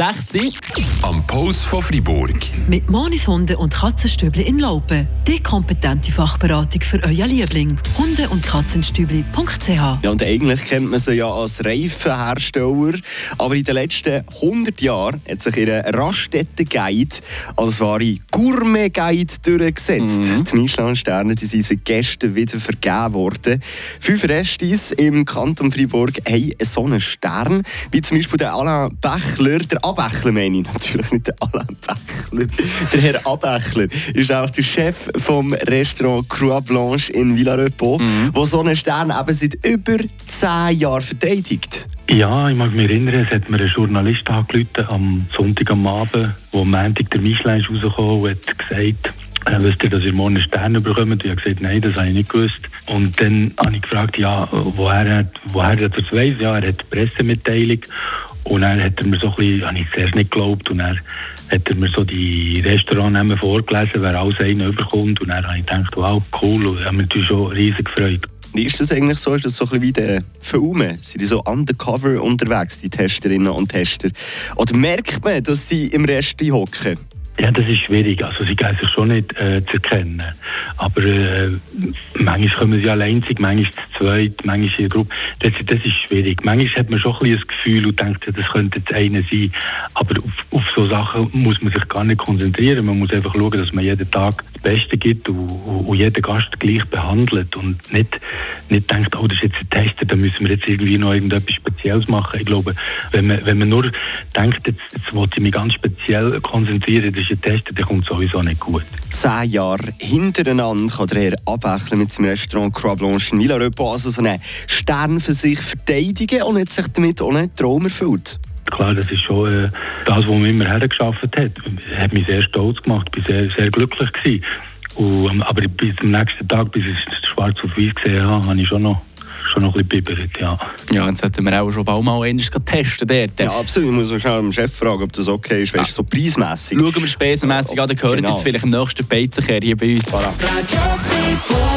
6 Am Post von Fribourg. Mit Monis Hunde und Katzenstübli in Laupen. Die kompetente Fachberatung für euer Liebling. Hunde- und Katzenstübli.ch Ja, und eigentlich kennt man sie ja als Reifenhersteller. Aber in den letzten 100 Jahren hat sich ihr Raststätten-Guide als wahre Gourmet-Guide durchgesetzt. Die Michelin-Sterne die sind seit gestern wieder vergeben worden. Fünf Restis im Kanton Freiburg haben so einen Stern, wie zum Beispiel der Alain Bächler, der Abächler meine ich natürlich, nicht der Alain Bächler. Der Herr Abächler ist auch der Chef vom Restaurant Croix Blanche in Villarepo, wo so einen Stern eben seit über 10 Jahren verteidigt. Ja, ich mag mich erinnern, es hat mir ein Journalist angerufen am Sonntag am Abend, wo am Montag der Michelin ist rausgekommen und hat gesagt, äh, wisst ihr, dass ihr morgen einen Stern bekommt? Ich habe gesagt, nein, das habe ich nicht gewusst. Und dann habe ich gefragt, ja, woher, woher er das weiss? Ja, er hat eine Pressemitteilung. Und dann hat er mir so ein bisschen, habe ich zuerst nicht geglaubt, und dann hat er mir so die Restaurantnamen vorgelesen, wer alles einen überkommt. Und dann habe ich gedacht, wow, cool, und habe mich natürlich schon riesig gefreut. Wie ist das eigentlich so? Ist das so ein bisschen wie der Filme? Sind die so undercover unterwegs, die Testerinnen und Tester? Oder merkt man, dass sie im Rest hocken? Ja, das ist schwierig. Also sie geben sich schon nicht äh, zu erkennen. Aber äh, manchmal kommen sie allein, manchmal zu zweit, manchmal in der Gruppe. Das, das ist schwierig. Manchmal hat man schon ein bisschen das Gefühl und denkt, das könnte jetzt einer sein. Aber auf, auf so Sachen muss man sich gar nicht konzentrieren. Man muss einfach schauen, dass man jeden Tag das Beste gibt und, und, und jeden Gast gleich behandelt und nicht, nicht denkt, oh, das ist jetzt ein Tester, da müssen wir jetzt irgendwie noch irgendetwas Spezielles machen. Ich glaube, wenn man, wenn man nur denkt, jetzt, jetzt wollte ich mich ganz speziell konzentrieren, das ein Tester, der kommt sowieso nicht gut. Zehn Jahre hintereinander kann der Herr mit seinem Restaurant Croix Blanche in Villarepo also so einen Stern für sich verteidigen und hat sich damit auch einen Traum erfüllt. Klar, das ist schon äh, das, was man immer hergeschafft hat. Hat mich sehr stolz gemacht, bin sehr, sehr glücklich gewesen. Und, ähm, aber bis am nächsten Tag, bis ich es schwarz auf weiß gesehen habe, habe ich schon noch, schon noch ein bisschen bibbert, ja. Ja, jetzt sollten wir auch schon bald mal einmal testen dort. Ja, absolut. Ich muss noch schnell dem Chef fragen, ob das okay ist. Weißt du, so preismässig. Schauen wir spesenmässig an, dann gehört Genau. das vielleicht im nächsten Beizenkehr hier bei uns. Voilà.